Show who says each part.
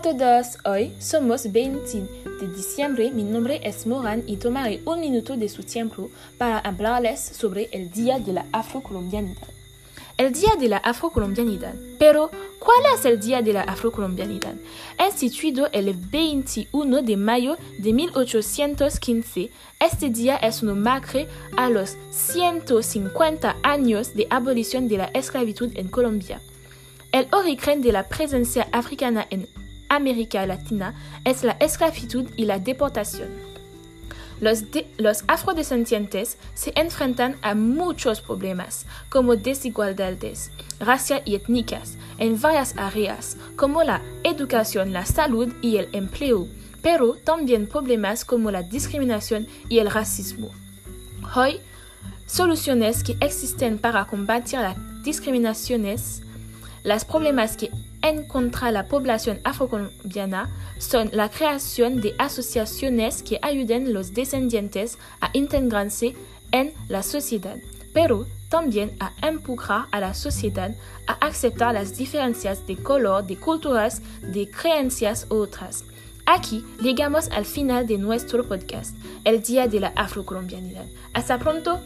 Speaker 1: todos, hoy somos 20 de diciembre, mi nombre es Moran y tomaré un minuto de su tiempo para hablarles sobre el Día de la Afrocolombianidad. El Día de la Afrocolombianidad. Pero, ¿cuál es el Día de la Afrocolombianidad? Instituido el 21 de mayo de 1815, este día es un homenaje a los 150 años de abolición de la esclavitud en Colombia. El origen de la presencia africana en América Latina es la esclavitud y la deportación. Los, afrodescendientes se enfrentan a muchos problemas, como desigualdades raciales y étnicas, en varias áreas, como la educación, la salud y el empleo, pero también problemas como la discriminación y el racismo. Hoy, soluciones que existen para combatir las discriminaciones, los problemas que contra la población afrocolombiana son la creación de asociaciones que ayuden a los descendientes a integrarse en la sociedad, pero también a empujar a la sociedad a aceptar las diferencias de color, de culturas, de creencias u otras. Aquí llegamos al final de nuestro podcast, el Día de la Afrocolombianidad. Hasta pronto.